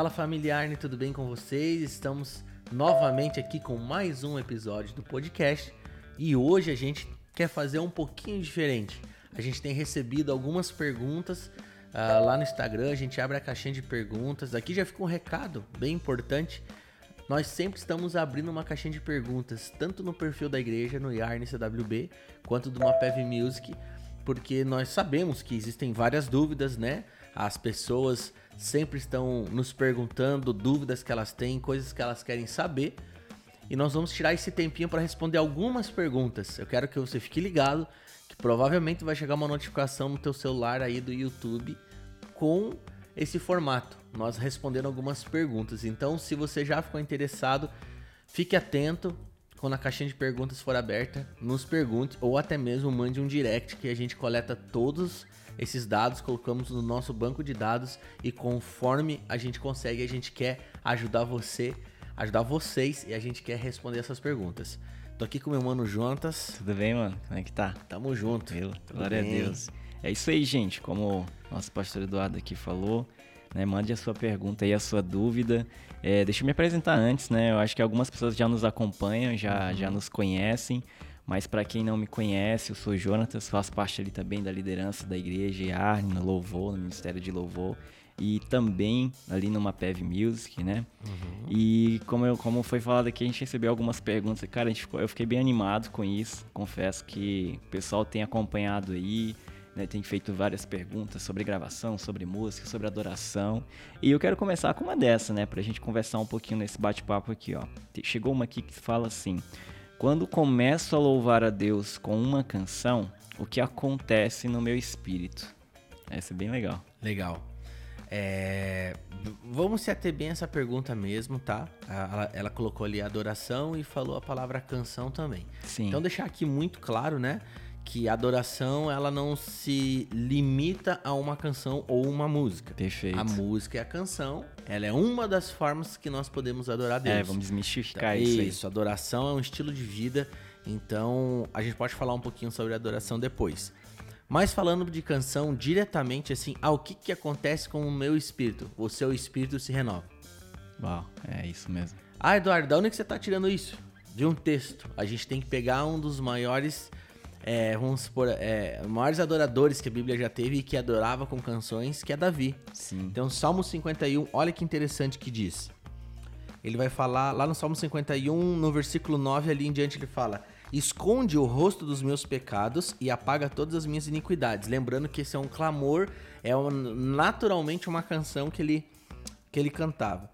Fala familiar, tudo bem com vocês? Estamos novamente aqui com mais um episódio do podcast e hoje a gente quer fazer um pouquinho diferente. A gente tem recebido algumas perguntas uh, lá no Instagram, a gente abre a caixinha de perguntas. Aqui já fica um recado bem importante. Nós sempre estamos abrindo uma caixinha de perguntas, tanto no perfil da igreja, no Yarn CWB, quanto do Mapev Music, porque nós sabemos que existem várias dúvidas, né? As pessoas sempre estão nos perguntando dúvidas que elas têm, coisas que elas querem saber. E nós vamos tirar esse tempinho para responder algumas perguntas. Eu quero que você fique ligado que provavelmente vai chegar uma notificação no teu celular aí do YouTube com esse formato, nós respondendo algumas perguntas. Então, se você já ficou interessado, fique atento quando a caixinha de perguntas for aberta, nos pergunte ou até mesmo mande um direct que a gente coleta todos esses dados, colocamos no nosso banco de dados e conforme a gente consegue, a gente quer ajudar você, ajudar vocês e a gente quer responder essas perguntas. Tô aqui com meu mano Jonatas. Tudo bem, mano? Como é que tá? Tamo junto. Glória bem. a Deus. É isso aí, gente. Como o nosso pastor Eduardo aqui falou, né? Mande a sua pergunta e a sua dúvida. É, deixa eu me apresentar antes, né? Eu acho que algumas pessoas já nos acompanham, já, uhum. já nos conhecem. Mas para quem não me conhece, eu sou Jonatas, faço parte ali também da liderança da igreja Yarn, no Louvor, no Ministério de Louvor. E também ali no Mapev Music, né? Uhum. E como, eu, como foi falado aqui, a gente recebeu algumas perguntas. Cara, a gente ficou, eu fiquei bem animado com isso. Confesso que o pessoal tem acompanhado aí, né, tem feito várias perguntas sobre gravação, sobre música, sobre adoração. E eu quero começar com uma dessa, né? Pra gente conversar um pouquinho nesse bate-papo aqui, ó. Chegou uma aqui que fala assim: Quando começo a louvar a Deus com uma canção, o que acontece no meu espírito? Essa é bem legal. Legal. É... Vamos se ater bem essa pergunta mesmo, tá? Ela, ela, colocou ali adoração e falou a palavra canção também. Sim. Então deixar aqui muito claro, né? que a adoração ela não se limita a uma canção ou uma música. Perfeito. A música e a canção, ela é uma das formas que nós podemos adorar a Deus. É, vamos desmistificar então, isso. Isso, adoração é um estilo de vida. Então, a gente pode falar um pouquinho sobre adoração depois. Mas falando de canção diretamente assim, ah, o que que acontece com o meu espírito? O seu espírito se renova. Uau, é isso mesmo. Ah, Eduardo, da onde que você está tirando isso? De um texto. A gente tem que pegar um dos maiores é, vamos supor, é, maiores adoradores que a Bíblia já teve e que adorava com canções, que é Davi. Sim. Então, Salmo 51, olha que interessante que diz. Ele vai falar lá no Salmo 51, no versículo 9 ali em diante, ele fala: Esconde o rosto dos meus pecados e apaga todas as minhas iniquidades. Lembrando que esse é um clamor, é um, naturalmente uma canção que ele, que ele cantava.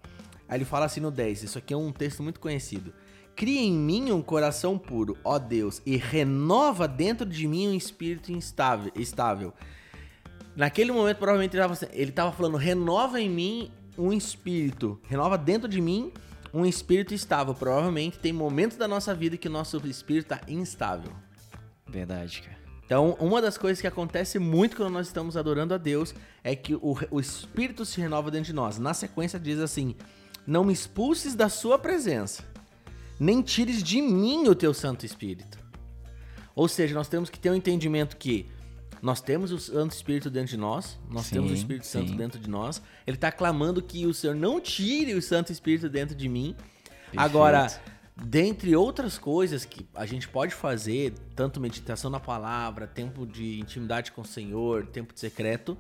Aí ele fala assim no 10, isso aqui é um texto muito conhecido. Cria em mim um coração puro, ó Deus, e renova dentro de mim um espírito instável, estável. Naquele momento, provavelmente, ele estava falando: renova em mim um espírito, renova dentro de mim um espírito estável. Provavelmente tem momentos da nossa vida que o nosso espírito está instável. Verdade, cara. Então, uma das coisas que acontece muito quando nós estamos adorando a Deus é que o, o espírito se renova dentro de nós. Na sequência, diz assim: Não me expulses da sua presença nem tires de mim o teu Santo Espírito. Ou seja, nós temos que ter um entendimento que nós temos o Santo Espírito dentro de nós, nós sim, temos o Espírito sim. Santo dentro de nós. Ele está clamando que o Senhor não tire o Santo Espírito dentro de mim. Perfeito. Agora, dentre outras coisas que a gente pode fazer, tanto meditação na palavra, tempo de intimidade com o Senhor, tempo de secreto,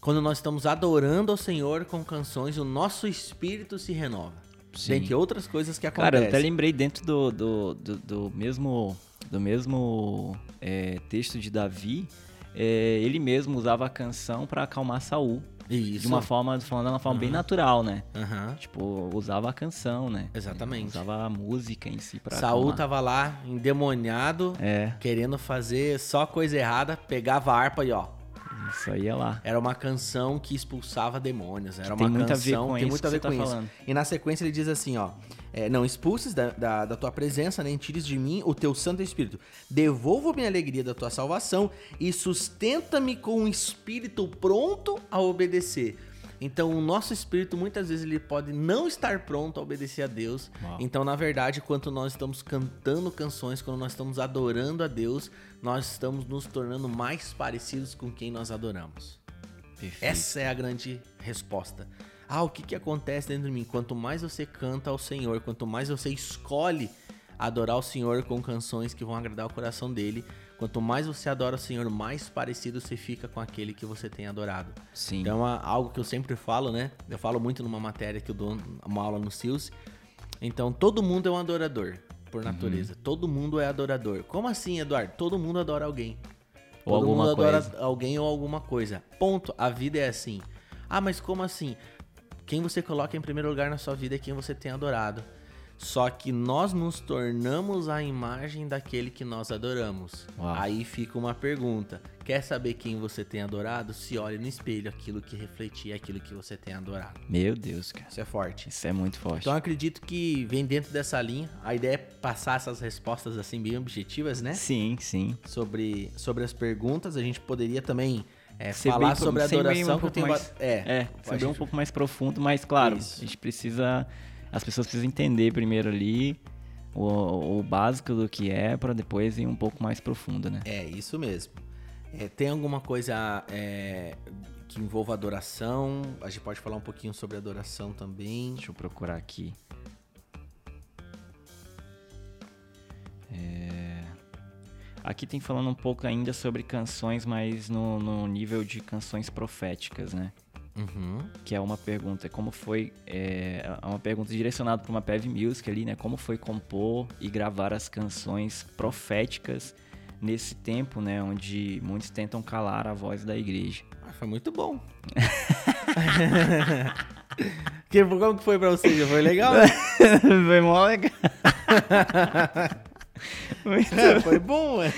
quando nós estamos adorando ao Senhor com canções, o nosso espírito se renova. Sim. Dentre outras coisas que acontecem. Cara, eu até lembrei dentro do, do, do, do mesmo, do mesmo é, texto de Davi, é, ele mesmo usava a canção para acalmar Saul. Isso. De uma forma, falando de uma forma uhum. bem natural, né? Uhum. Tipo, usava a canção, né? Exatamente. Usava a música em si pra Saul acalmar. tava lá, endemoniado, é. querendo fazer só coisa errada, pegava a harpa e ó, isso aí é lá. Era uma canção que expulsava demônios. Era uma canção que tem muito a ver com, isso. Tá e na sequência ele diz assim, ó. É, não expulses da, da, da, tua presença, nem tires de mim o teu Santo Espírito. Devolva-me a alegria da tua salvação e sustenta-me com um espírito pronto a obedecer. Então, o nosso espírito muitas vezes ele pode não estar pronto a obedecer a Deus. Uau. Então, na verdade, quando nós estamos cantando canções, quando nós estamos adorando a Deus, nós estamos nos tornando mais parecidos com quem nós adoramos. Perfeito. Essa é a grande resposta. Ah, o que, que acontece dentro de mim? Quanto mais você canta ao Senhor, quanto mais você escolhe adorar o Senhor com canções que vão agradar o coração dele, quanto mais você adora o Senhor, mais parecido você fica com aquele que você tem adorado. Sim. Então é algo que eu sempre falo, né? Eu falo muito numa matéria que eu dou uma aula no SILS. Então todo mundo é um adorador, por Uhum. natureza. Todo mundo é adorador. Como assim, Eduardo? Todo mundo adora alguém. Ou Todo alguma mundo adora coisa. alguém ou alguma coisa. Ponto. A vida é assim. Ah, mas como assim? Quem você coloca em primeiro lugar na sua vida é quem você tem adorado. Só que nós nos tornamos a imagem daquele que nós adoramos. Uau. Aí fica uma pergunta: quer saber quem você tem adorado? Se olhe no espelho, aquilo que refletia aquilo que você tem adorado. Meu Deus, cara. Isso é forte. Isso é muito forte. Então acredito que vem dentro dessa linha. A ideia é passar essas respostas assim bem objetivas, né? Sim, sim. sobre, sobre as perguntas. A gente poderia também é, Ser falar bem sobre a adoração um que eu pouco tenho. mais- ba- É, É, saber um gente- pouco mais profundo, mas claro, Isso. a gente precisa. As pessoas precisam entender primeiro ali o, o básico do que é, pra depois ir um pouco mais profundo, né? É, isso mesmo. É, tem alguma coisa é, que envolva adoração? A gente pode falar um pouquinho sobre adoração também. Deixa eu procurar aqui. É, Aqui tem falando um pouco ainda sobre canções, mas no, no nível de canções proféticas, né? Uhum. que é uma pergunta, como foi, é, é uma pergunta direcionada para uma Pev Music ali, né? Como foi compor e gravar as canções proféticas nesse tempo, né? Onde muitos tentam calar a voz da igreja. Ah, foi muito bom. que, como que foi pra você? Foi legal? foi mó legal. Muito É, foi bom, ué.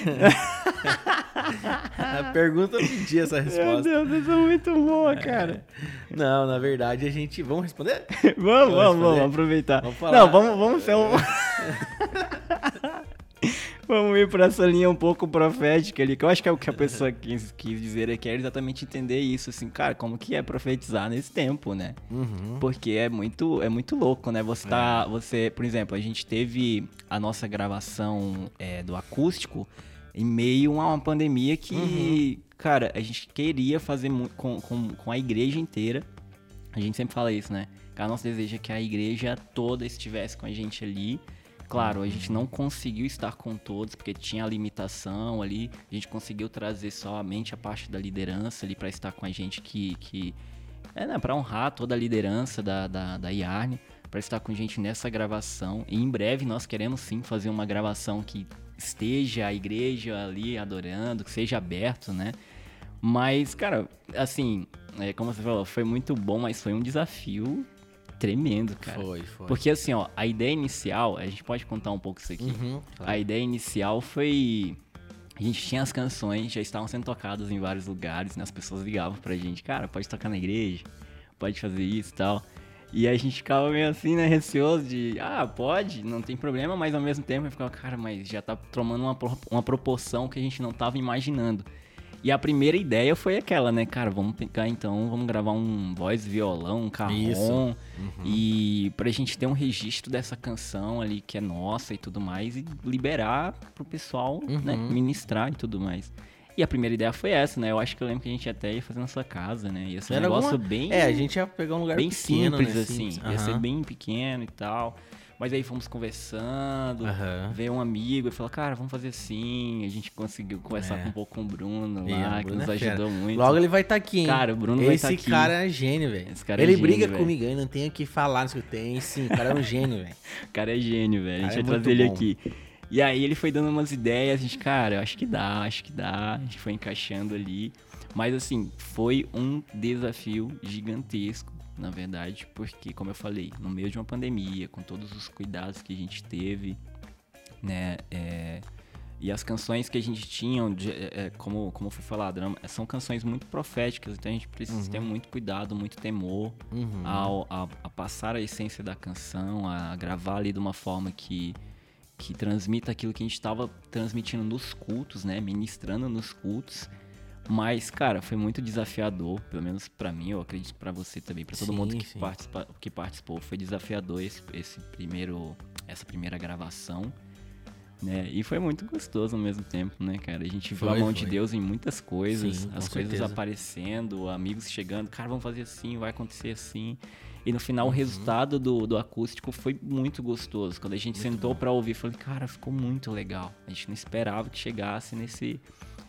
A pergunta pedia essa Meu resposta. Deus, isso é muito boa, cara. Não, na verdade a gente. Vamos responder? Vamos, vamos, Vamos vamos, aproveitar. Vamos falar. Não, vamos, vamos ser um... Vamos ir pra essa linha um pouco profética ali, que eu acho que é o que a pessoa quis, quis dizer aqui, é exatamente entender isso, assim, cara, como que é profetizar nesse tempo, né? Uhum. Porque é muito, é muito louco, né? Você tá, você, por exemplo, a gente teve a nossa gravação é, do acústico em meio a uma pandemia que, cara, a gente queria fazer com, com, com a igreja inteira. A gente sempre fala isso, né? Que a nosso desejo é que a igreja toda estivesse com a gente ali. Claro, a gente não conseguiu estar com todos, porque tinha a limitação ali. A gente conseguiu trazer somente a parte da liderança ali para estar com a gente que, que é, né, para honrar toda a liderança da, da, da Yarn, para estar com a gente nessa gravação. E em breve nós queremos sim fazer uma gravação que esteja a igreja ali adorando, que seja aberto, né? Mas, cara, assim, é, como você falou, foi muito bom, mas foi um desafio tremendo, cara. Foi, foi. Porque assim, ó, a ideia inicial, a gente pode contar um pouco isso aqui. Uhum, claro. A ideia inicial foi. A gente tinha as canções, já estavam sendo tocadas em vários lugares, né? As pessoas ligavam pra gente, cara, pode tocar na igreja, pode fazer isso e tal. E a gente ficava meio assim, né, receoso de, ah, pode, não tem problema, mas ao mesmo tempo eu ficava, cara, mas já tá tomando uma, uma proporção que a gente não tava imaginando. E a primeira ideia foi aquela, né, cara, vamos pegar então, vamos gravar um voz, violão, um carrom, Isso. e pra gente ter um registro dessa canção ali que é nossa e tudo mais, e liberar pro pessoal, né, Uhum. ministrar e tudo mais. E a primeira ideia foi essa, né? Eu acho que eu lembro que a gente até ia fazer na sua casa, né? Ia ser um Era negócio alguma- bem, É, a gente ia pegar um lugar bem pequeno, simples, né? assim. Simples. Ia ser bem pequeno e tal. Mas aí fomos conversando, Aham. veio um amigo e falou, cara, vamos fazer assim. A gente conseguiu conversar É. um pouco com o Bruno lá, o que Bruno nos é fera. ajudou muito. Logo ele vai estar aqui, hein? Cara, o Bruno vai Esse tá aqui. cara é gênio, velho. Esse cara é Ele gênio, briga velho. comigo, eu não tenho o que falar, não sei o que tem. Sim, o cara é um gênio, velho. O cara é gênio, velho. A gente é vai trazer ele bom. aqui. E aí ele foi dando umas ideias, a gente, cara, eu acho que dá, acho que dá. A gente foi encaixando ali. Mas assim, foi um desafio gigantesco, na verdade, porque, como eu falei, no meio de uma pandemia, com todos os cuidados que a gente teve, né? é, E as canções que a gente tinha, de- é, é, como, como foi falado, eram- são canções muito proféticas, então a gente precisa ter muito cuidado, muito temor Uhum. ao, a, a passar a essência da canção, a gravar ali de uma forma que, que transmita aquilo que a gente estava transmitindo nos cultos, né? Ministrando nos cultos. Mas, cara, foi muito desafiador, pelo menos pra mim, eu acredito pra você também, pra todo Sim, mundo que, participa, que participou. Foi desafiador esse, esse primeiro, essa primeira gravação. Né? E foi muito gostoso ao mesmo tempo, né, cara? A gente viu Foi, a mão foi. de Deus em muitas coisas, Sim, as coisas certeza. aparecendo, amigos chegando, cara, vamos fazer assim, vai acontecer assim. E no final Uhum. o resultado do, do acústico foi muito gostoso. Quando a gente sentou pra ouvir, falei, cara, ficou muito legal. A gente não esperava que chegasse nesse,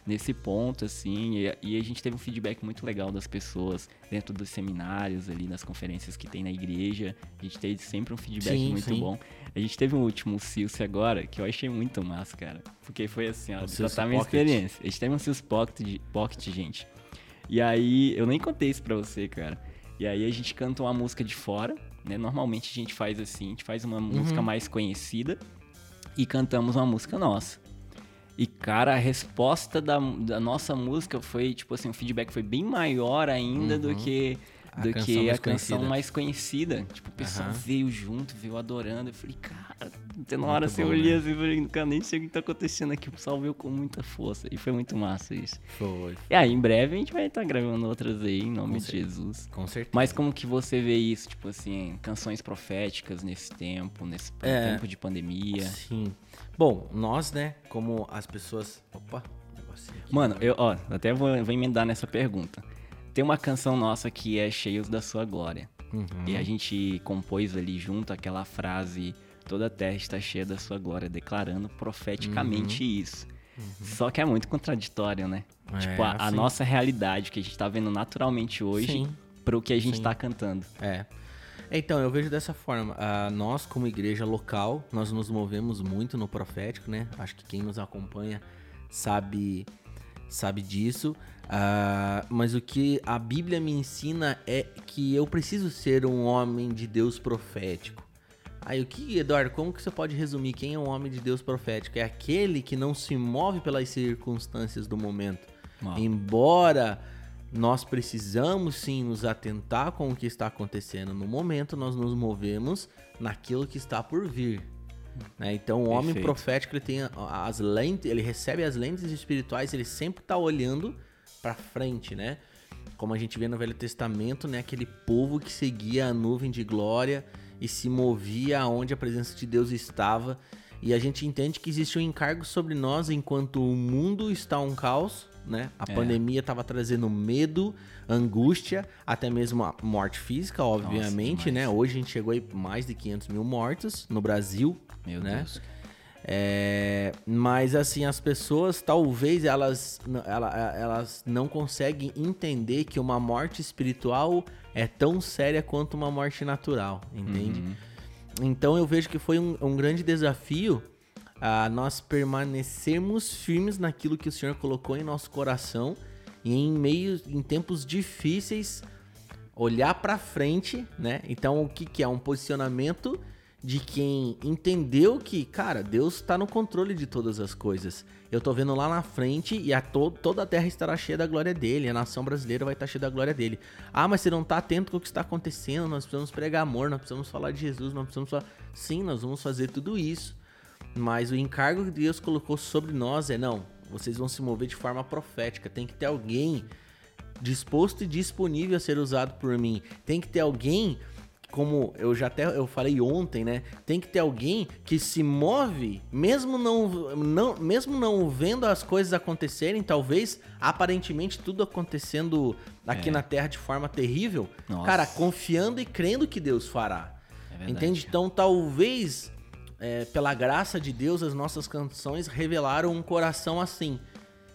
nesse ponto, assim. E, e a gente teve um feedback muito legal das pessoas dentro dos seminários ali, nas conferências que tem na igreja. A gente teve sempre um feedback Sim, muito sim. bom. A gente teve um último Silce agora, que eu achei muito massa, cara. Porque foi assim, ó, a minha experiência. A gente teve um Silce Pocket, Pocket, gente. E aí, eu nem contei isso pra você, cara. E aí a gente canta uma música de fora, né? Normalmente a gente faz assim, a gente faz uma música mais conhecida e cantamos uma música nossa. E, cara, a resposta da, da nossa música foi, tipo assim, o feedback foi bem maior ainda do que, do que a canção conhecida. mais conhecida. Tipo, o pessoal veio junto, veio adorando. Eu falei, cara, na hora Muito assim, eu olhei né? assim, falei, cara, nem sei o que tá acontecendo aqui. O pessoal veio com muita força. E foi muito massa isso. Foi. E aí, em breve a gente vai estar gravando outras aí, em nome Com de certeza. Jesus. Com certeza. Mas como que você vê isso, tipo assim, canções proféticas nesse tempo, nesse É. tempo de pandemia? Sim. Bom, nós, né, como as pessoas. Opa, negocinho aqui. Mano, eu, ó, até vou, vou emendar nessa pergunta. Tem uma canção nossa que é Cheios da Sua Glória. Uhum. E a gente compôs ali junto aquela frase: Toda a terra está cheia da Sua glória, declarando profeticamente isso. Só que é muito contraditório, né? É, tipo, a, a sim. nossa realidade que a gente tá vendo naturalmente hoje Sim. pro que a gente Sim. tá cantando. É. Então, eu vejo dessa forma. ah, nós, como igreja local, nós nos movemos muito no profético, né? Acho que quem nos acompanha sabe, sabe disso. Ah, mas o que a Bíblia me ensina é que eu preciso ser um homem de Deus profético. Aí o que, Eduardo, como que você pode resumir quem é um homem de Deus profético? É aquele que não se move pelas circunstâncias do momento. Embora nós precisamos sim nos atentar com o que está acontecendo no momento, nós nos movemos naquilo que está por vir. né? Então o homem Perfeito. profético ele tem as lentes, ele recebe as lentes espirituais, ele sempre está olhando para frente, né? Como a gente vê no Velho Testamento, né? Aquele povo que seguia a nuvem de glória e se movia aonde a presença de Deus estava. E a gente entende que existe um encargo sobre nós enquanto o mundo está um caos, né? A É. pandemia estava trazendo medo, angústia, até mesmo a morte física, obviamente, demais. né? Hoje a gente chegou aí mais de 500 mil mortos no Brasil, Meu né? Deus. É, mas assim, as pessoas talvez elas, n- ela- elas não conseguem entender que uma morte espiritual é tão séria quanto uma morte natural, entende? Uhum. Então eu vejo que foi um, um grande desafio a nós permanecermos firmes naquilo que o Senhor colocou em nosso coração e em meio, em tempos difíceis, olhar pra frente, né? Então o que, que é um posicionamento de quem entendeu que, cara, Deus tá no controle de todas as coisas. Eu tô vendo lá na frente e a to toda a terra estará cheia da glória dele, a nação brasileira vai estar cheia da glória dele. Ah, mas você não tá atento com o que está acontecendo, nós precisamos pregar amor, nós precisamos falar de Jesus, nós precisamos falar... Sim, nós vamos fazer tudo isso. Mas o encargo que Deus colocou sobre nós é não, vocês vão se mover de forma profética. Tem que ter alguém disposto e disponível a ser usado por mim. Tem que ter alguém, como eu já até eu falei ontem, né? Tem que ter alguém que se move, mesmo não, não mesmo não vendo as coisas acontecerem, talvez aparentemente tudo acontecendo aqui É. na Terra de forma terrível, Nossa. cara, confiando e crendo que Deus fará. É verdade. Entende? Então, talvez, é, pela graça de Deus, as nossas canções revelaram um coração assim.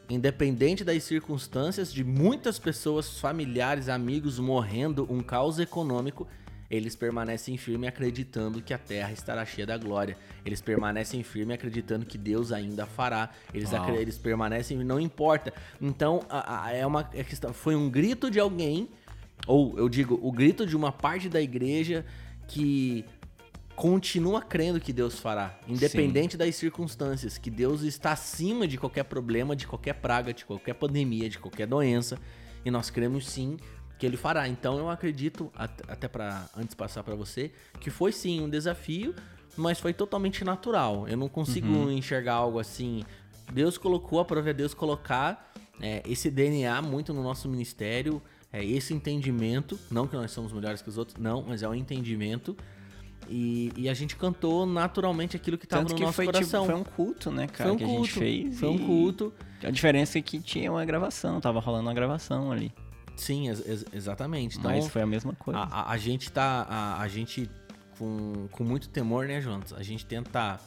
Independente das circunstâncias, de muitas pessoas, familiares, amigos morrendo, um caos econômico, eles permanecem firmes acreditando que a terra estará cheia da glória. Eles permanecem firmes acreditando que Deus ainda fará. Eles, acre- eles permanecem, não importa. Então, a- a- é uma é questão. Foi um grito de alguém, ou eu digo, o grito de uma parte da igreja que continua crendo que Deus fará, independente das circunstâncias, que Deus está acima de qualquer problema, de qualquer praga, de qualquer pandemia, de qualquer doença, e nós cremos sim que ele fará. Então eu acredito at- até para antes passar para você, que foi sim um desafio, mas foi totalmente natural. Eu não consigo enxergar algo assim. Deus colocou, a prova é Deus colocar é, esse DNA muito no nosso ministério, é, esse entendimento, não que nós somos melhores que os outros, não, mas é um entendimento E, e a gente cantou naturalmente aquilo que estava no que nosso foi, coração. Tipo, foi um culto, né, cara, foi um que culto, a gente fez. Foi um culto. A diferença é que tinha uma gravação, tava rolando uma gravação ali. Sim, ex- ex- exatamente. Então, Mas foi a mesma coisa. a, a- a gente tá. A, a gente, com, com muito temor, né, Jonas? A gente tenta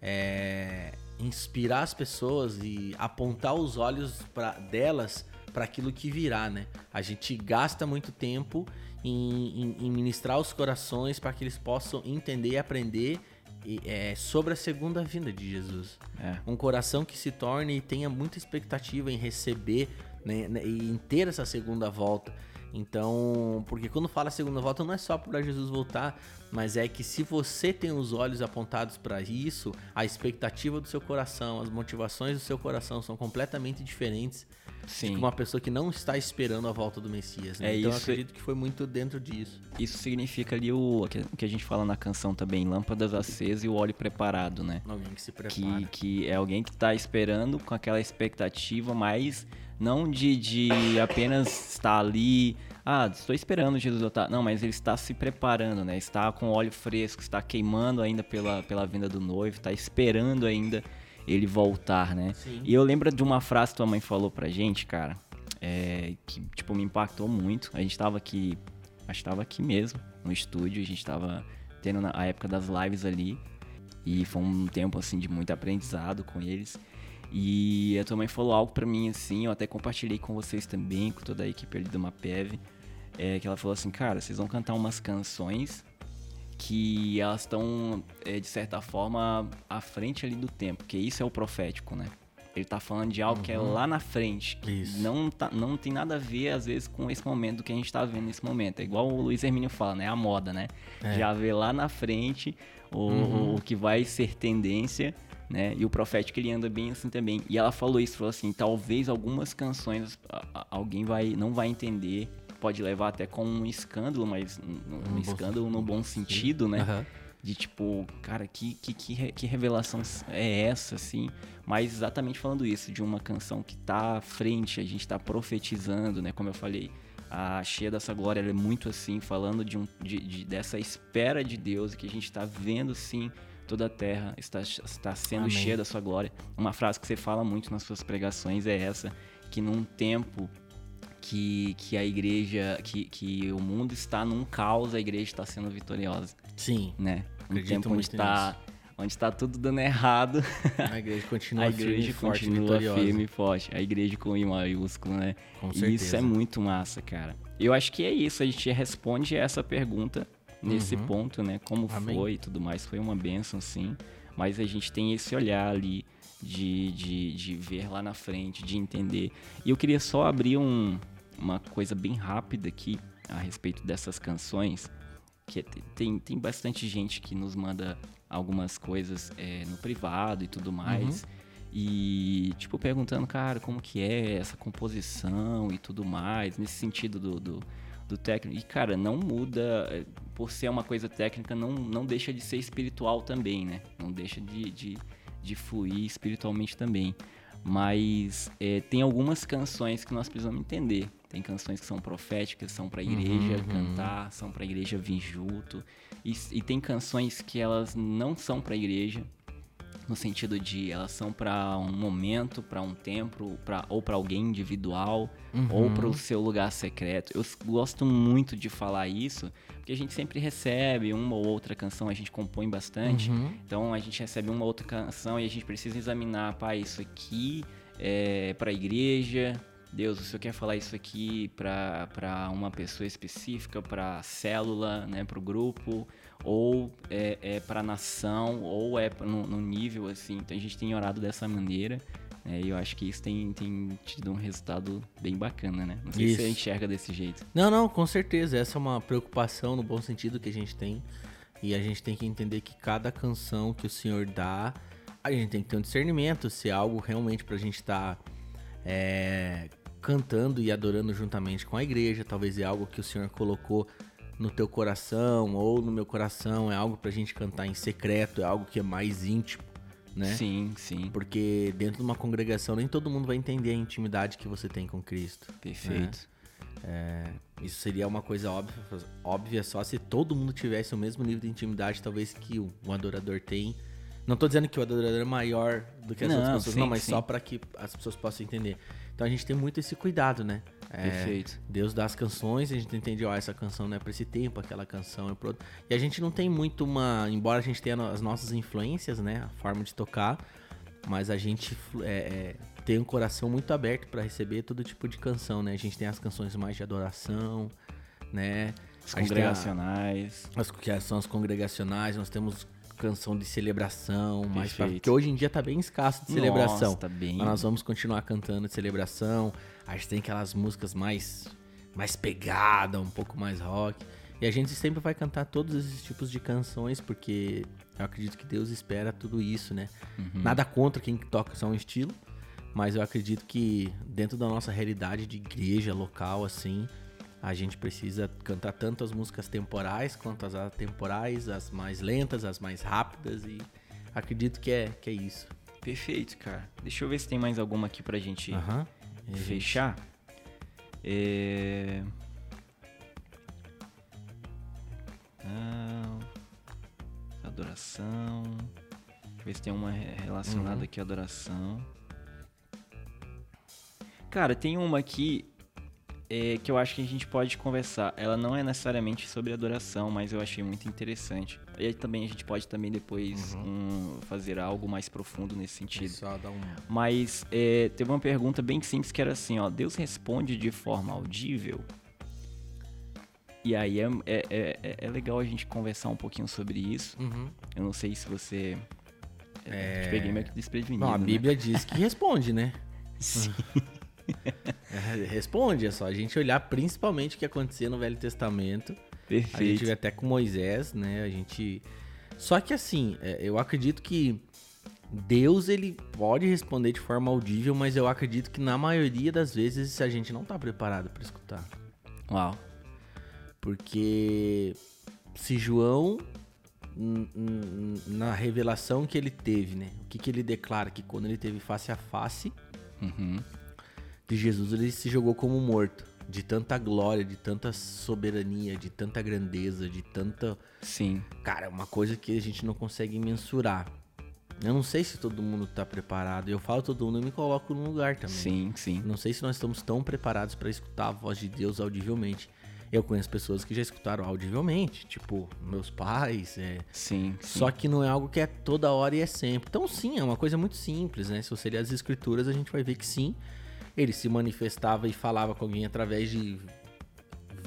é, inspirar as pessoas e apontar os olhos pra, delas para aquilo que virá, né? A gente gasta muito tempo em, em- em ministrar os corações para que eles possam entender e aprender e, é, sobre a segunda vinda de Jesus. É. Um coração que se torne e tenha muita expectativa em receber né, né, e ter essa segunda volta. Então, porque quando fala segunda volta não é só para Jesus voltar, mas é que se você tem os olhos apontados para isso, a expectativa do seu coração, as motivações do seu coração são completamente diferentes Sim. de uma pessoa que não está esperando a volta do Messias. Né? É então, eu isso. acredito que foi muito dentro disso. Isso significa ali o, que- a gente fala na canção também, lâmpadas acesas e o óleo preparado, né? Alguém que se prepara. Que, que é alguém que tá esperando com aquela expectativa, mas não de, de apenas estar ali, ah, estou esperando Jesus voltar. Não, mas ele está se preparando, né? Está com óleo fresco, está queimando ainda pela, pela vinda do noivo, está esperando ainda ele voltar, né? Sim. E eu lembro de uma frase que tua mãe falou pra gente, cara, é, que, tipo, me impactou muito. A gente tava aqui, acho que tava aqui mesmo, no estúdio, a gente tava tendo a época das lives ali. E foi um tempo, assim, de muito aprendizado com eles. E a tua mãe falou algo pra mim, assim, eu até compartilhei com vocês também, com toda a equipe ali do Mapev. É, que ela falou assim, cara, vocês vão cantar umas canções que elas estão, é, de certa forma, à frente ali do tempo, porque isso é o profético, né? Ele tá falando de algo que é lá na frente, que Isso. não, tá, não tem nada a ver, às vezes, com esse momento que a gente tá vendo nesse momento. É igual o Luiz Hermínio fala, né? A moda, né? É. Já vê lá na frente o, Uhum. o que vai ser tendência, né? E o profético ele anda bem assim também. E ela falou isso, falou assim, talvez algumas canções alguém vai não vai entender, pode levar até com um escândalo, mas um, um escândalo no bom sentido, né? Aham. De tipo, cara, que, que, que, re- que revelação é essa, assim? Mas exatamente falando isso, de uma canção que tá à frente, a gente tá profetizando, né? Como eu falei, a Cheia dessa Glória ela é muito assim, falando de, um, de, de- dessa espera de Deus, que a gente tá vendo, sim, toda a terra está, está sendo Amém. cheia da sua glória. Uma frase que você fala muito nas suas pregações é essa, que num tempo que, que a igreja, que, que o mundo está num caos, a igreja está sendo vitoriosa Sim. né? Um tempo onde está onde está tudo dando errado, A igreja continua a firme, igreja e forte, continua vitoriosa. firme e forte. A igreja com I maiúsculo, né? Com E isso certeza. é muito massa, cara. Eu acho que é isso, a gente responde essa pergunta nesse Uhum. ponto, né? Como Amém. foi e tudo mais. Foi uma benção, sim. Mas a gente tem esse olhar ali de, de, de ver lá na frente, de entender. E eu queria só abrir um, uma coisa bem rápida aqui a respeito dessas canções. Que é- tem, tem bastante gente que nos manda algumas coisas é, no privado e tudo mais. E, tipo, perguntando, cara, como que é essa composição e tudo mais, nesse sentido do, do, do técnico. E, cara, não muda, é, por ser uma coisa técnica, não, não deixa de ser espiritual também, né? Não deixa de, de, de fluir espiritualmente também. Mas é, tem algumas canções que nós precisamos entender. Tem canções que são proféticas, são pra igreja uhum. cantar, são pra igreja vir junto. E, e tem canções que elas não são pra igreja, no sentido de elas são para um momento, para um tempo, pra, ou para alguém individual, ou para o seu lugar secreto. Eu gosto muito de falar isso, porque a gente sempre recebe uma ou outra canção, a gente compõe bastante. Uhum. Então a gente recebe uma outra canção e a gente precisa examinar, pá, isso aqui é para a igreja. Deus, o senhor quer falar isso aqui para uma pessoa específica, para célula, né, para o grupo, ou é, é para nação, ou é no, no nível assim. Então a gente tem orado dessa maneira. né, e eu acho que isso tem, tem tido um resultado bem bacana, né? Não sei se você Isso. enxerga desse jeito. Não, não, com certeza. Essa é uma preocupação no bom sentido que a gente tem. E a gente tem que entender que cada canção que o Senhor dá, a gente tem que ter um discernimento se é algo realmente pra gente estar cantando e adorando juntamente com a igreja. Talvez é algo que o Senhor colocou no teu coração ou no meu coração. É algo pra gente cantar em secreto, é algo que é mais íntimo, né? Sim, sim. Porque dentro de uma congregação nem todo mundo vai entender a intimidade que você tem com Cristo. Perfeito. É, isso seria uma coisa óbvia, óbvia só se todo mundo tivesse o mesmo nível de intimidade, talvez, que o, um adorador tem. Não tô dizendo que o adorador é maior do que as Não, outras pessoas, sim, não, mas sim. só para que as pessoas possam entender. Então a gente tem muito esse cuidado, né? É, Perfeito. Deus dá as canções, a gente entende, ó, essa canção não é pra esse tempo, aquela canção é pro outro. E a gente não tem muito uma. Embora a gente tenha as nossas influências, né? A forma de tocar, mas a gente é, é, tem um coração muito aberto pra receber todo tipo de canção, né? A gente tem as canções mais de adoração, né? Os A gente tem a- congregacionais. as que são as congregacionais, nós temos canção de celebração, mais pra, porque hoje em dia tá bem escasso de celebração. Nossa, tá bem. Mas nós vamos continuar cantando de celebração. A gente tem aquelas músicas mais mais pegada, um pouco mais rock. E a gente sempre vai cantar todos esses tipos de canções porque eu acredito que Deus espera tudo isso, né? Uhum. Nada contra quem toca só um estilo, mas eu acredito que dentro da nossa realidade de igreja local assim, a gente precisa cantar tanto as músicas temporais quanto as atemporais, as mais lentas, as mais rápidas e acredito que é que é isso. Perfeito, cara. Deixa eu ver se tem mais alguma aqui pra gente fechar. É... Ah, adoração. Deixa eu ver se tem uma re- relacionada Uhum. aqui à adoração. Cara, tem uma aqui é, que eu acho que a gente pode conversar. Ela não é necessariamente sobre adoração, mas eu achei muito interessante. E aí também a gente pode também depois Uhum. um, fazer algo mais profundo nesse sentido. Só dá um Mas é, teve uma pergunta bem simples que era assim, ó, Deus responde de forma audível? E aí é, é, é, é legal a gente conversar um pouquinho sobre isso. Uhum. Eu não sei se você. É... Te peguei meio que desprevenido. Não, a né? Bíblia diz que responde, né? Sim. Responde, é só a gente olhar principalmente o que acontecia no Velho Testamento. A gente Perfeito. vê até com Moisés, né? A gente. Só que assim, é, eu acredito que Deus ele pode responder de forma audível, mas eu acredito que na maioria das vezes a gente não tá preparado para escutar. Uau. Porque se João, na revelação que ele teve, né? O que, que ele declara? Que quando ele teve face a face Uhum. De Jesus, ele se jogou como morto. De tanta glória, de tanta soberania, de tanta grandeza, de tanta. Sim. Cara, é uma coisa que a gente não consegue mensurar. Eu não sei se todo mundo tá preparado. Eu falo todo mundo, eu me coloco no lugar também. Sim, sim. Não sei se nós estamos tão preparados para escutar a voz de Deus audivelmente. Eu conheço pessoas que já escutaram audivelmente, tipo meus pais, é, Sim, sim. só que não é algo que é toda hora e é sempre. Então, sim, é uma coisa muito simples, né? Se você ler as escrituras, a gente vai ver que sim, ele se manifestava e falava com alguém através de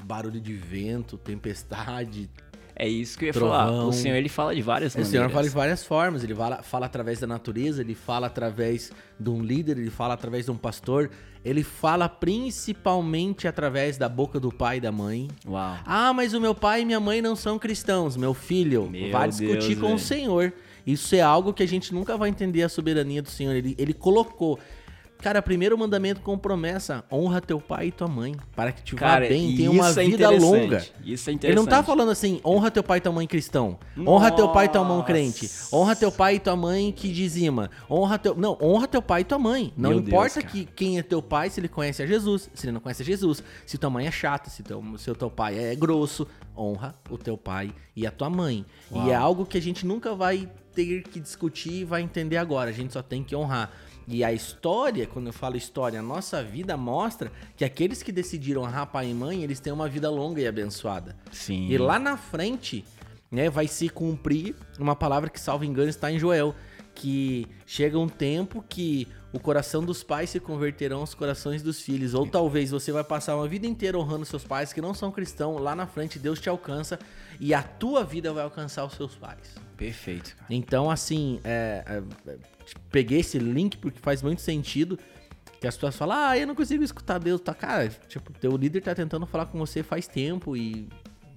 barulho de vento, tempestade. É isso que eu ia Trovão. falar. O Senhor, ele fala de várias O maneiras. Senhor fala de várias formas. Ele fala, fala através da natureza, ele fala através de um líder, ele fala através de um pastor, ele fala principalmente através da boca do pai e da mãe. Uau. Ah, mas o meu pai e minha mãe não são cristãos. Meu filho, Meu vai discutir Deus, com o velho. Senhor. Isso é algo que a gente nunca vai entender a soberania do Senhor. Ele, ele colocou. Cara, primeiro mandamento com promessa: honra teu pai e tua mãe, para que te Cara, vá bem e tenha uma é vida longa. Isso é Ele interessante. não tá falando assim, honra teu pai e tua mãe cristão. Honra teu pai e tua mãe Nossa. crente. Honra teu pai e tua mãe que dizima. Honra teu. Não, honra teu pai e tua mãe. Não Meu Deus, importa cara. que quem é teu pai, se ele conhece a Jesus. Se ele não conhece a Jesus. Se tua mãe é chata, se teu, se o teu pai é grosso. Honra o teu pai e a tua mãe. Uau. E é algo que a gente nunca vai ter que discutir e vai entender agora. A gente só tem que honrar. E a história, quando eu falo história, a nossa vida mostra que aqueles que decidiram honrar pai e mãe, eles têm uma vida longa e abençoada. Sim. E lá na frente, né, vai se cumprir uma palavra que, salvo engano, está em Joel. Que chega um tempo que o coração dos pais se converterão aos corações dos filhos. Ou talvez você vai passar uma vida inteira honrando seus pais que não são cristãos. Lá na frente, Deus te alcança e a tua vida vai alcançar os seus pais. Perfeito, cara. Então, assim, é, é, é, peguei esse link porque faz muito sentido. Que as pessoas falam, ah, eu não consigo escutar Deus. Tá, cara, tipo, teu líder tá tentando falar com você faz tempo e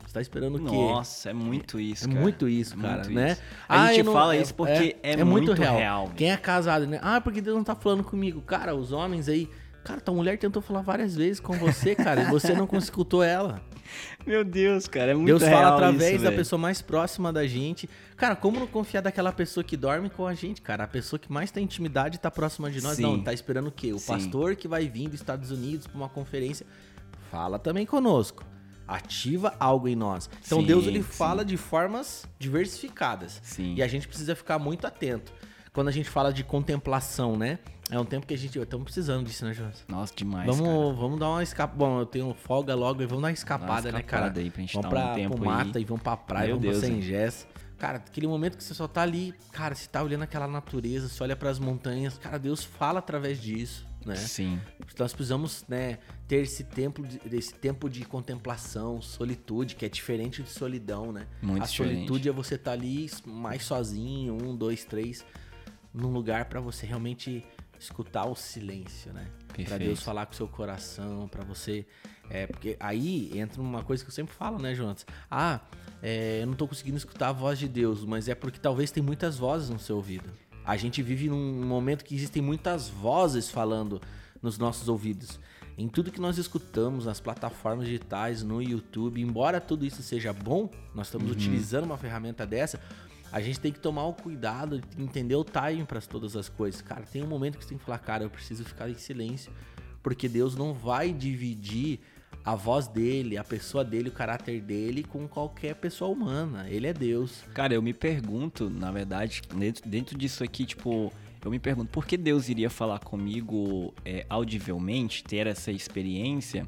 você tá esperando o quê? Nossa, é muito isso, É cara. muito isso, É cara, muito né? isso. A gente eu não- fala isso porque é muito real, velho. Quem é casado, né? Ah, porque Deus não tá falando comigo. Cara, os homens aí... Cara, tua mulher tentou falar várias vezes com você, cara, e você não escutou ela. Meu Deus, cara, é muito Deus real fala através isso, da pessoa mais próxima da gente. Cara, como não confiar daquela pessoa que dorme com a gente, cara? A pessoa que mais tem intimidade tá próxima de nós. Sim. Não, tá esperando o quê? O Sim. pastor que vai vir dos Estados Unidos pra uma conferência. fala também conosco. Ativa algo em nós. Então Sim, Deus ele sim. fala de formas diversificadas. Sim. E a gente precisa ficar muito atento. Quando a gente fala de contemplação, né? É um tempo que a gente. Estamos precisando disso, né, Jonas? Nossa, demais, Vamos, cara. vamos dar uma escapada. Bom, eu tenho folga logo e vamos dar uma escapada, né, cara? escapada aí pra gente vamos dar um pra, tempo pro aí. mata e vamos pra praia, Meu vamos Deus, pra Sem? Gesso. Cara, aquele momento que você só tá ali, cara, você tá olhando aquela natureza, você olha pras montanhas, cara, Deus fala através disso, né? Sim. Nós precisamos, né, ter esse tempo, de, esse tempo de contemplação, solitude, que é diferente de solidão, né? Muito A diferente. solitude é você estar ali mais sozinho, um, dois, três, num lugar pra você realmente escutar o silêncio, né? Perfeito. Deus falar com o seu coração, pra você. É, porque aí entra uma coisa que eu sempre falo, né, Jonas? Ah, é, eu não tô conseguindo escutar a voz de Deus, mas é porque talvez tem muitas vozes no seu ouvido. A gente vive num momento que existem muitas vozes falando nos nossos ouvidos. Em tudo que nós escutamos, nas plataformas digitais, no YouTube, embora tudo isso seja bom, nós estamos utilizando uma ferramenta dessa, a gente tem que tomar o cuidado de entender o timing para todas as coisas. Cara, tem um momento que você tem que falar, cara, eu preciso ficar em silêncio, porque Deus não vai dividir a voz dele, a pessoa dele, o caráter dele com qualquer pessoa humana. Ele é Deus. Cara, eu me pergunto, na verdade, dentro, dentro disso aqui, tipo, eu me pergunto por que Deus iria falar comigo é, audivelmente, ter essa experiência,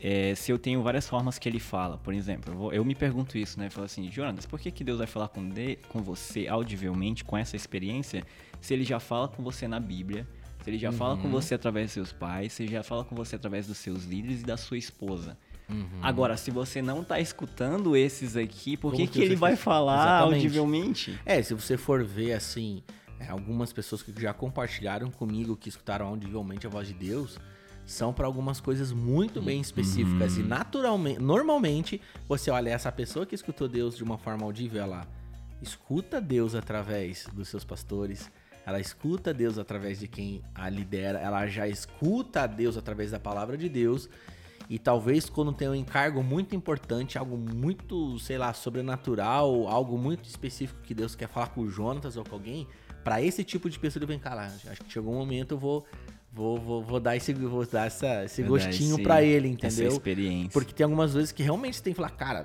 é, se eu tenho várias formas que ele fala. Por exemplo, eu, vou- eu me pergunto isso, né? Eu falo assim, Jonas, por que, que Deus vai falar com, de- com você audivelmente, com essa experiência, se ele já fala com você na Bíblia? Se ele já fala Uhum. com você através dos seus pais, se ele já fala com você através dos seus líderes e da sua esposa. Uhum. Agora, se você não tá escutando esses aqui, por que, que ele vai fez? falar Exatamente. audivelmente? É, se você for ver assim, é, algumas pessoas que já compartilharam comigo, que escutaram audivelmente a voz de Deus, são para algumas coisas muito bem específicas. E naturalmente, normalmente, você olha essa pessoa que escutou Deus de uma forma audível, ela escuta Deus através dos seus pastores. Ela escuta Deus através de quem a lidera, ela já escuta Deus através da palavra de Deus. E talvez quando tem um encargo muito importante, algo muito, sei lá, sobrenatural, algo muito específico que Deus quer falar com o Jonatas ou com alguém, pra esse tipo de pessoa ele vem, cara, acho que chegou um momento eu vou vou, vou, vou dar esse vou dar essa, esse dar gostinho esse- pra ele, Essa entendeu? experiência. Porque tem algumas vezes que realmente você tem que falar, cara,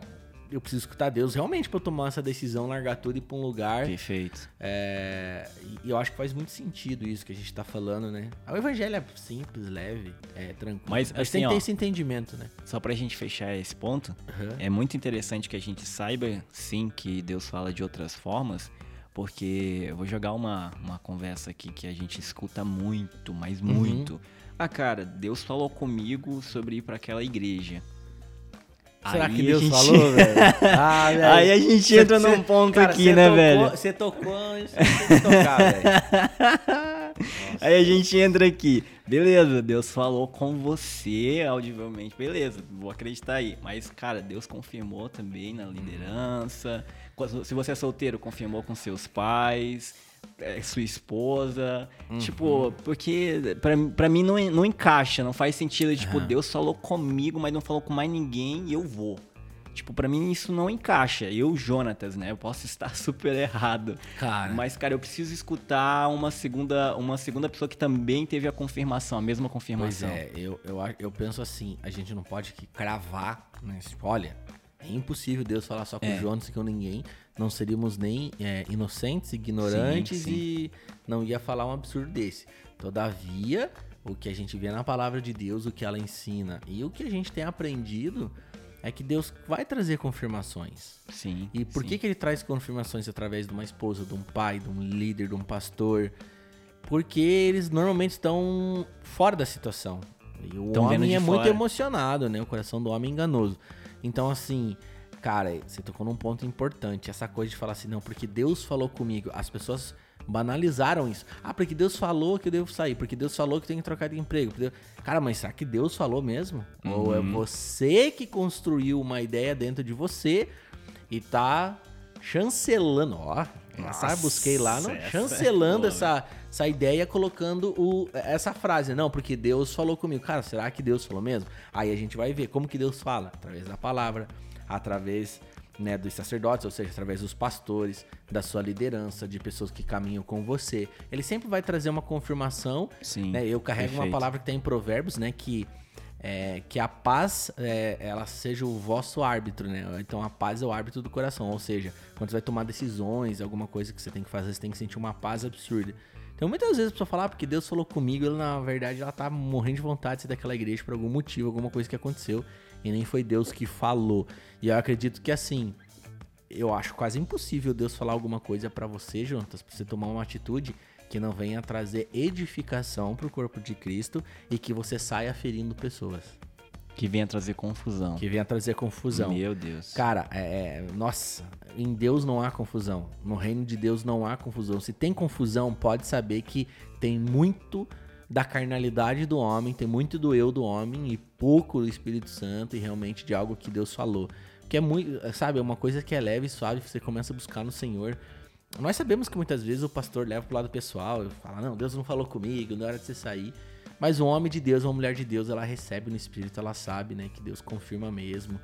eu preciso escutar Deus realmente pra eu tomar essa decisão, largar tudo e ir pra um lugar Perfeito. é, e eu acho que faz muito sentido isso que a gente tá falando, né? O evangelho é simples, leve, é tranquilo. Mas, tem assim, que ter ó, esse entendimento, né? Só pra gente fechar esse ponto, Aham. é muito interessante que a gente saiba, sim, que Deus fala de outras formas, porque eu vou jogar uma, uma conversa aqui que a gente escuta muito, mas Uhum. muito. Ah, cara, Deus falou comigo sobre ir pra aquela igreja. Será Aí que Deus gente- falou, velho? Ah. Aí a gente Cê- entra cê- num ponto cara, aqui, né, tocou- velho? Você tocou, tem que tocar, velho. Aí a gente entra aqui. Beleza, Deus falou com você audivelmente. Beleza, vou acreditar aí. Mas, cara, Deus confirmou também na liderança. Se você é solteiro, confirmou com seus pais, é, sua esposa. Uhum. Tipo, porque pra, pra mim não, não encaixa, não faz sentido. Tipo, Aham. Deus falou comigo, mas não falou com mais ninguém e eu vou. Tipo, pra mim isso não encaixa. Eu, Jonatas, né? Eu posso estar super errado. Cara, Mas, cara, eu preciso escutar uma segunda, uma segunda pessoa que também teve a confirmação, a mesma pois confirmação. é, eu, eu, eu penso assim, a gente não pode cravar, né? Tipo, olha, é impossível Deus falar só com É. o Jonas e com ninguém. Não seríamos nem é, inocentes, ignorantes Sim, sim. e não ia falar um absurdo desse. Todavia, o que a gente vê na palavra de Deus, o que ela ensina e o que a gente tem aprendido é que Deus vai trazer confirmações. Sim. E por sim. que, que ele traz confirmações através de uma esposa, de um pai, de um líder, de um pastor? Porque eles normalmente estão fora da situação. E o Tão homem é muito fora. emocionado, né? O coração do homem é enganoso. Então, assim, cara, você tocou num ponto importante. Essa coisa de falar assim, não, porque Deus falou comigo. As pessoas banalizaram isso. Ah, porque Deus falou que eu devo sair. Porque Deus falou que eu tenho que trocar de emprego. porque Cara, mas será que Deus falou mesmo? Ou é Uhum. você que construiu uma ideia dentro de você e tá chancelando, ó. Essa Nossa, busquei lá, essa é chancelando boa, essa, essa ideia, colocando o, essa frase. Não, porque Deus falou comigo. Cara, será que Deus falou mesmo? Aí a gente vai ver como que Deus fala. Através da palavra, através né, dos sacerdotes, ou seja, através dos pastores, da sua liderança, de pessoas que caminham com você. Ele sempre vai trazer uma confirmação Sim. né? Eu carrego uma perfeito. palavra que tem em Provérbios, né? Que é, que a paz é, ela seja o vosso árbitro, né? Então a paz é o árbitro do coração, ou seja, quando você vai tomar decisões, alguma coisa que você tem que fazer, você tem que sentir uma paz absurda. Então muitas vezes a pessoa fala, ah, porque Deus falou comigo, ele, na verdade ela tá morrendo de vontade de ser daquela igreja por algum motivo, alguma coisa que aconteceu, e nem foi Deus que falou. E eu acredito que assim, eu acho quase impossível Deus falar alguma coisa para você, Juntas, pra você tomar uma atitude que não venha trazer edificação para o corpo de Cristo e que você saia ferindo pessoas. Que venha trazer confusão. Que venha trazer confusão. Meu Deus. Cara, é, é, nossa, em Deus não há confusão. No reino de Deus não há confusão. Se tem confusão, pode saber que tem muito da carnalidade do homem, tem muito do eu do homem e pouco do Espírito Santo e realmente de algo que Deus falou. Que é muito, sabe, é uma coisa que é leve e suave, você começa a buscar no Senhor. Nós sabemos que muitas vezes o pastor leva pro lado pessoal e fala: Não, Deus não falou comigo, não é hora de você sair. Mas um homem de Deus, uma mulher de Deus, ela recebe no Espírito, ela sabe, né, que Deus confirma mesmo.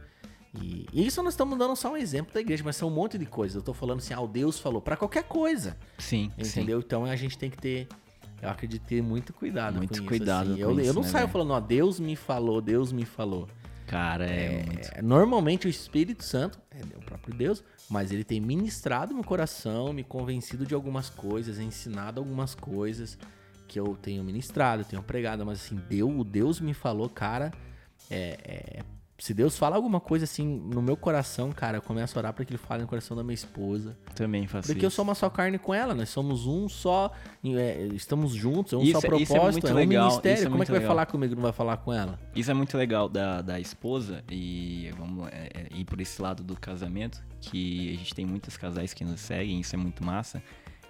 E, e isso nós estamos dando só um exemplo da igreja, mas são um monte de coisas. Eu tô falando assim, ah, o Deus falou para qualquer coisa. Sim. Entendeu? Sim. Então a gente tem que ter. Eu acredito ter muito cuidado muito com cuidado isso. Assim. Com eu, isso, eu não né, saio véio? falando, ó, Deus me falou, Deus me falou. Cara, é, é muito... Normalmente o Espírito Santo, é o próprio Deus, mas ele tem ministrado meu coração, me convencido de algumas coisas, ensinado algumas coisas que eu tenho ministrado, tenho pregado, mas assim, Deus, o Deus me falou, cara, é, é se Deus fala alguma coisa assim no meu coração, cara, eu começo a orar para que ele fale no coração da minha esposa. Também faço Porque isso. eu sou uma só carne com ela, nós somos um só, é, estamos juntos, é um só Isso- propósito, isso é muito um legal, ministério. isso é Como é que vai legal. falar comigo não vai falar com ela? Isso é muito legal da, da esposa e vamos é, é, ir por esse lado do casamento, que a gente tem muitos casais que nos seguem, isso é muito massa.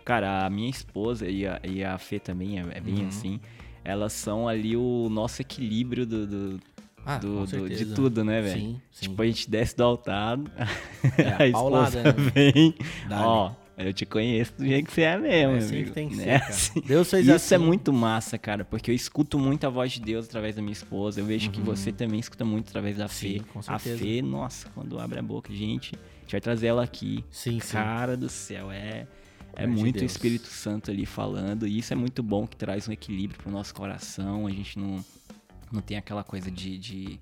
Cara, a minha esposa e a, e a Fê também é, é bem Uhum. assim. Elas são ali o nosso equilíbrio do, do- Ah, do- do- de tudo, né, velho? Sim, sim. Tipo, a gente desce do altar, É, a esposa paulada, né? vem, ó, eu te conheço do jeito que você é mesmo, É assim que amigo. tem que né? ser. Assim. Deus fez Isso assim. é muito massa, cara, porque eu escuto muito a voz de Deus através da minha esposa. Eu vejo que você também escuta muito através da Uhum. Sim, Fê. com a certeza. Fê, nossa, quando abre a boca, gente, a gente vai trazer ela aqui. Sim, sim. Cara do céu, é. É de muito o Deus. Espírito Santo ali falando, e isso é muito bom que traz um equilíbrio pro nosso coração. A gente não, não tem aquela coisa de, de,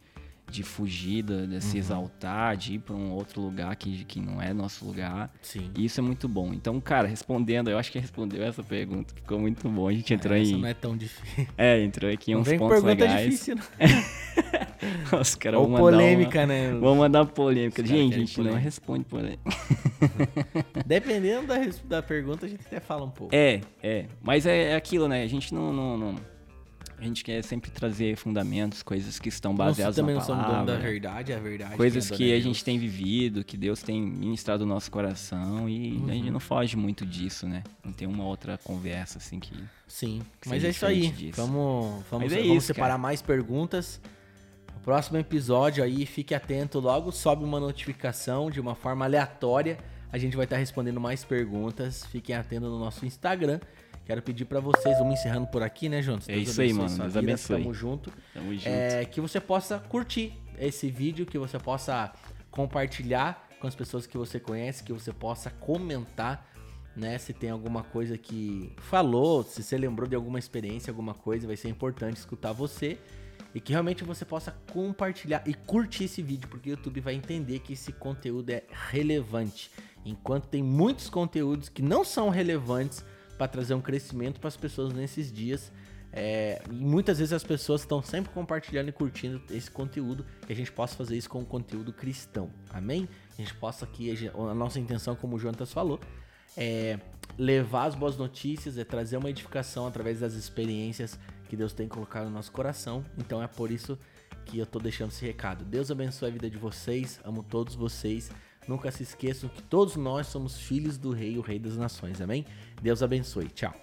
de fugir, de, de Uhum. se exaltar, de ir pra um outro lugar que, que não é nosso lugar. Sim. E isso é muito bom. Então, cara, respondendo, eu acho que respondeu essa pergunta, ficou muito bom. A gente entrou Essa em. não é tão difícil. É, entrou aqui em Não uns vem pontos pergunta legais. difícil, não. Os caras vão mandar polêmica, uma- né? Vamos mandar polêmica. Os Gente, a gente não polêmica. responde polêmica. Dependendo da, da pergunta, a gente até fala um pouco. É, é. Mas é, é aquilo, né? A gente não, não, não- A gente quer sempre trazer fundamentos, coisas que estão baseadas também na não somos dono da palavra. verdade, a verdade. Coisas é que a Deus. gente tem vivido, que Deus tem ministrado no nosso coração e a Uhum. gente não foge muito disso, né? Não tem uma outra conversa assim que. Sim, que mas é isso aí. disso. Vamos, vamos, é vamos isso, separar cara. mais perguntas. No próximo episódio aí, fique atento. Logo sobe uma notificação de uma forma aleatória. A gente vai estar respondendo mais perguntas. Fiquem atentos no nosso Instagram. Quero pedir pra vocês, vamos encerrando por aqui, né, Juntos? É isso aí, mano. Deus abençoe. Tamo junto. Tamo junto. É, que você possa curtir esse vídeo, que você possa compartilhar com as pessoas que você conhece, que você possa comentar, né? Se tem alguma coisa que falou, se você lembrou de alguma experiência, alguma coisa, vai ser importante escutar você. E que realmente você possa compartilhar e curtir esse vídeo, porque o YouTube vai entender que esse conteúdo é relevante. Enquanto tem muitos conteúdos que não são relevantes para trazer um crescimento para as pessoas nesses dias, é, e muitas vezes as pessoas estão sempre compartilhando e curtindo esse conteúdo, que a gente possa fazer isso com um conteúdo cristão, amém? A gente possa aqui, a nossa intenção, como o Jonatas falou, é levar as boas notícias, é trazer uma edificação através das experiências que Deus tem colocado no nosso coração. Então é por isso que eu tô deixando esse recado. Deus abençoe a vida de vocês, amo todos vocês. Nunca se esqueçam que todos nós somos filhos do Rei, o Rei das Nações, amém? Deus abençoe. Tchau.